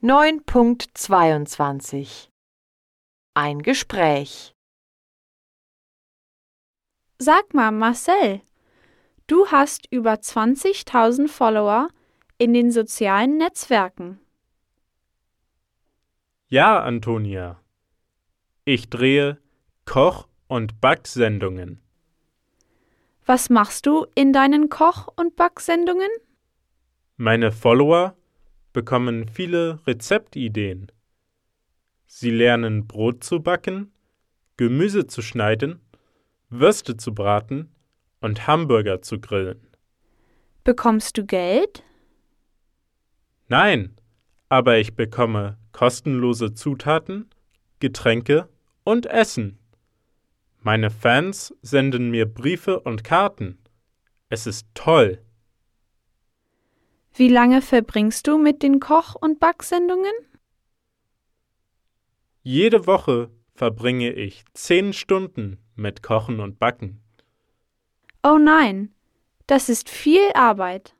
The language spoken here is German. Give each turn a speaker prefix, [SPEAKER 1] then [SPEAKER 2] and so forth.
[SPEAKER 1] 9.22 Ein Gespräch
[SPEAKER 2] Sag mal, Marcel, du hast über 20.000 Follower in den sozialen Netzwerken.
[SPEAKER 3] Ja, Antonia. Ich drehe Koch- und Backsendungen.
[SPEAKER 2] Was machst du in deinen Koch- und Backsendungen?
[SPEAKER 3] Meine Follower bekommen viele Rezeptideen. Sie lernen Brot zu backen, Gemüse zu schneiden, Würste zu braten und Hamburger zu grillen.
[SPEAKER 2] Bekommst du Geld?
[SPEAKER 3] Nein, aber ich bekomme kostenlose Zutaten, Getränke und Essen. Meine Fans senden mir Briefe und Karten. Es ist toll.
[SPEAKER 2] Wie lange verbringst du mit den Koch- und Backsendungen?
[SPEAKER 3] Jede Woche verbringe ich zehn Stunden mit Kochen und Backen.
[SPEAKER 2] Oh nein, das ist viel Arbeit.